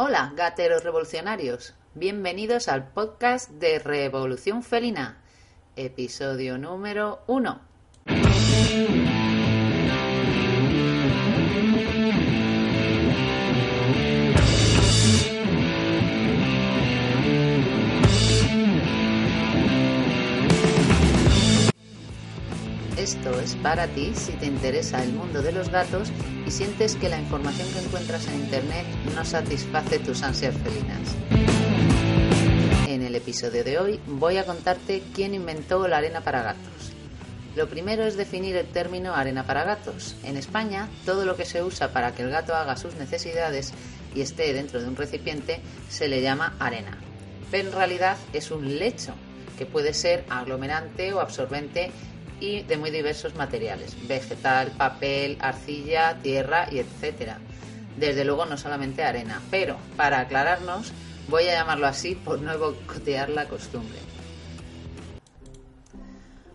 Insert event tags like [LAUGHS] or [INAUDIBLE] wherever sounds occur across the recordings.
Hola, gateros revolucionarios. Bienvenidos al podcast de Revolución Felina, episodio número 1. Es para ti si te interesa el mundo de los gatos y sientes que la información que encuentras en Internet no satisface tus ansias felinas. En el episodio de hoy voy a contarte quién inventó la arena para gatos. Lo primero es definir el término arena para gatos. En España, todo lo que se usa para que el gato haga sus necesidades y esté dentro de un recipiente se le llama arena. Pero en realidad es un lecho que puede ser aglomerante o absorbente y de muy diversos materiales, vegetal, papel, arcilla, tierra y etcétera. Desde luego no solamente arena, pero para aclararnos voy a llamarlo así por no bocotear la costumbre.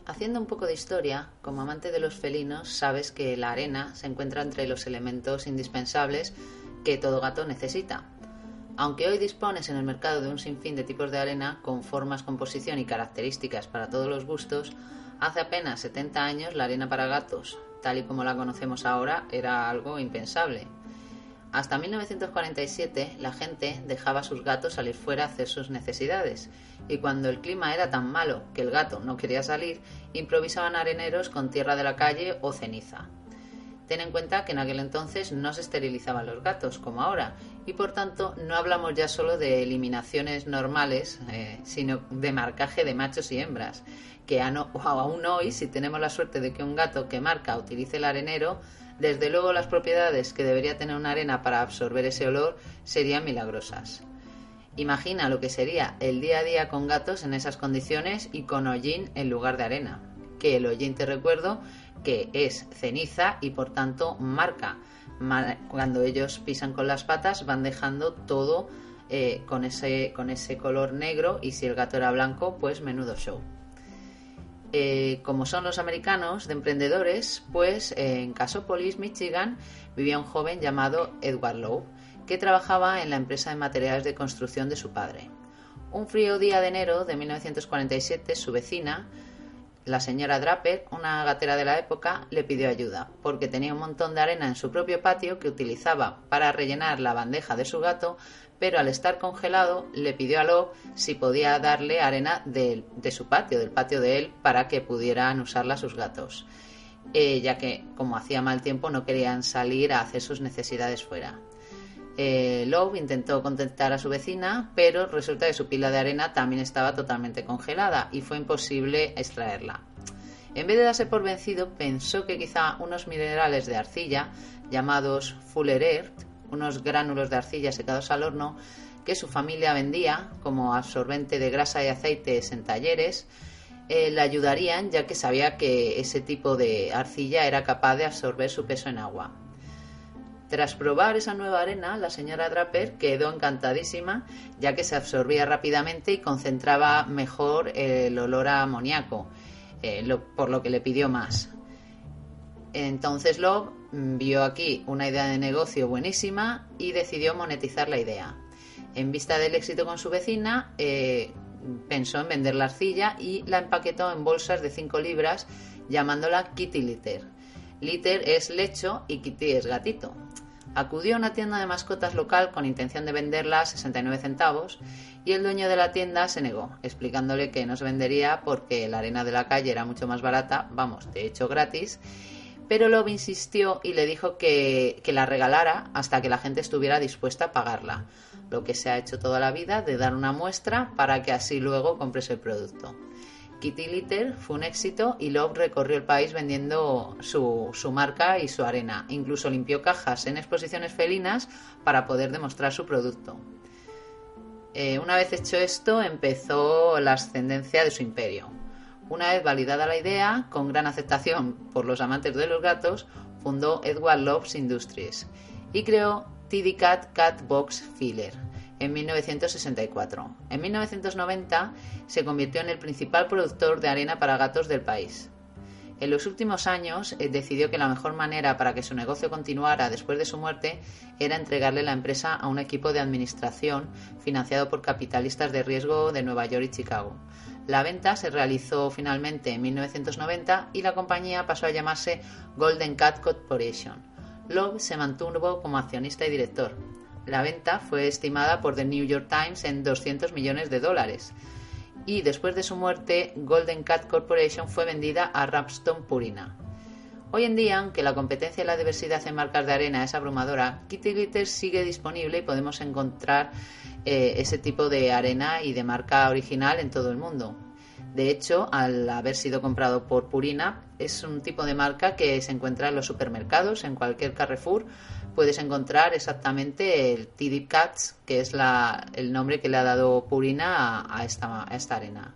Haciendo un poco de historia, como amante de los felinos, sabes que la arena se encuentra entre los elementos indispensables que todo gato necesita. Aunque hoy dispones en el mercado de un sinfín de tipos de arena con formas, composición y características para todos los gustos, Hace apenas 70 años la arena para gatos, tal y como la conocemos ahora, era algo impensable. Hasta 1947 la gente dejaba a sus gatos salir fuera a hacer sus necesidades y cuando el clima era tan malo que el gato no quería salir, improvisaban areneros con tierra de la calle o ceniza. Ten en cuenta que en aquel entonces no se esterilizaban los gatos como ahora y por tanto no hablamos ya solo de eliminaciones normales, eh, sino de marcaje de machos y hembras, que aún hoy, si tenemos la suerte de que un gato que marca utilice el arenero, desde luego las propiedades que debería tener una arena para absorber ese olor serían milagrosas. Imagina lo que sería el día a día con gatos en esas condiciones y con hollín en lugar de arena. Que el hollín, te recuerdo, que es ceniza y por tanto marca. Cuando ellos pisan con las patas van dejando todo eh, con, ese, con ese color negro y si el gato era blanco, pues menudo show. Eh, como son los americanos de emprendedores, pues en Casopolis, Michigan, vivía un joven llamado Edward Lowe, que trabajaba en la empresa de materiales de construcción de su padre. Un frío día de enero de 1947, su vecina, la señora Draper, una gatera de la época, le pidió ayuda, porque tenía un montón de arena en su propio patio que utilizaba para rellenar la bandeja de su gato, pero al estar congelado le pidió a Love si podía darle arena de, su patio, del patio de él, para que pudieran usarla sus gatos, eh, ya que, como hacía mal tiempo, no querían salir a hacer sus necesidades fuera. Eh, Love intentó contentar a su vecina, pero resulta que su pila de arena también estaba totalmente congelada y fue imposible extraerla. En vez de darse por vencido, pensó que quizá unos minerales de arcilla, llamados Fuller unos gránulos de arcilla secados al horno, que su familia vendía como absorbente de grasa y aceites en talleres, eh, le ayudarían ya que sabía que ese tipo de arcilla era capaz de absorber su peso en agua. Tras probar esa nueva arena, la señora Draper quedó encantadísima, ya que se absorbía rápidamente y concentraba mejor el olor a amoníaco, eh, por lo que le pidió más. Entonces Love vio aquí una idea de negocio buenísima y decidió monetizar la idea. En vista del éxito con su vecina, eh, pensó en vender la arcilla y la empaquetó en bolsas de 5 libras llamándola Kitty Litter. Litter es lecho y Kitty es gatito. Acudió a una tienda de mascotas local con intención de venderla a 69 centavos y el dueño de la tienda se negó, explicándole que no se vendería porque la arena de la calle era mucho más barata, vamos, de hecho gratis, pero Love insistió y le dijo que, que la regalara hasta que la gente estuviera dispuesta a pagarla, lo que se ha hecho toda la vida de dar una muestra para que así luego compres el producto. Kitty Litter fue un éxito y Love recorrió el país vendiendo su, marca y su arena. Incluso limpió cajas en exposiciones felinas para poder demostrar su producto. Eh, una vez hecho esto, empezó la ascendencia de su imperio. Una vez validada la idea, con gran aceptación por los amantes de los gatos, fundó Edward Love's Industries y creó TD Cat Cat Box Filler en 1964. En 1990 se convirtió en el principal productor de arena para gatos del país. En los últimos años eh, decidió que la mejor manera para que su negocio continuara después de su muerte era entregarle la empresa a un equipo de administración financiado por capitalistas de riesgo de Nueva York y Chicago. La venta se realizó finalmente en 1990 y la compañía pasó a llamarse Golden Cat Corporation. Love se mantuvo como accionista y director. La venta fue estimada por The New York Times en 200 millones de dólares. Y después de su muerte, Golden Cat Corporation fue vendida a Rapstone Purina. Hoy en día, aunque la competencia y la diversidad en marcas de arena es abrumadora, Kitty Glitter sigue disponible y podemos encontrar eh, ese tipo de arena y de marca original en todo el mundo. De hecho, al haber sido comprado por Purina, es un tipo de marca que se encuentra en los supermercados, en cualquier Carrefour. Puedes encontrar exactamente el TD Cats, que es el nombre que le ha dado Purina a, esta, arena.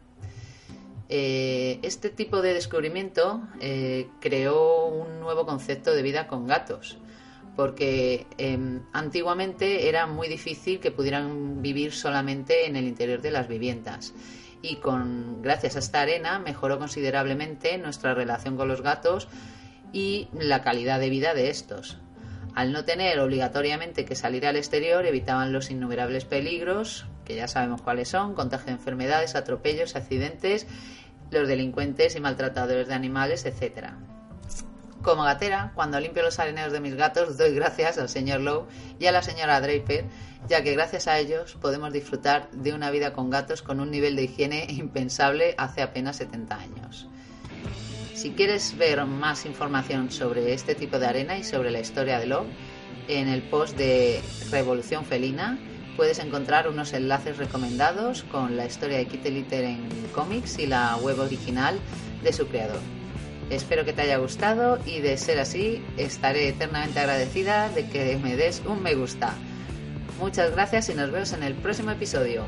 Eh, este tipo de descubrimiento eh, creó un nuevo concepto de vida con gatos, porque em, antiguamente era muy difícil que pudieran vivir solamente en el interior de las viviendas y con gracias a esta arena mejoró considerablemente nuestra relación con los gatos y la calidad de vida de estos. Al no tener obligatoriamente que salir al exterior, evitaban los innumerables peligros, que ya sabemos cuáles son, contagio de enfermedades, atropellos, accidentes, los delincuentes y maltratadores de animales, etcétera. Como gatera, cuando limpio los areneros de mis gatos, doy gracias al señor Lowe y a la señora Draper, ya que gracias a ellos podemos disfrutar de una vida con gatos con un nivel de higiene [LAUGHS] impensable hace apenas 70 años. Si quieres ver más información sobre este tipo de arena y sobre la historia de Lowe, en el post de Revolución Felina puedes encontrar unos enlaces recomendados con la historia de Kitty Litter en cómics y la web original de su creador. Espero que te haya gustado y de ser así estaré eternamente agradecida de que me des un me gusta. Muchas gracias y nos vemos en el próximo episodio.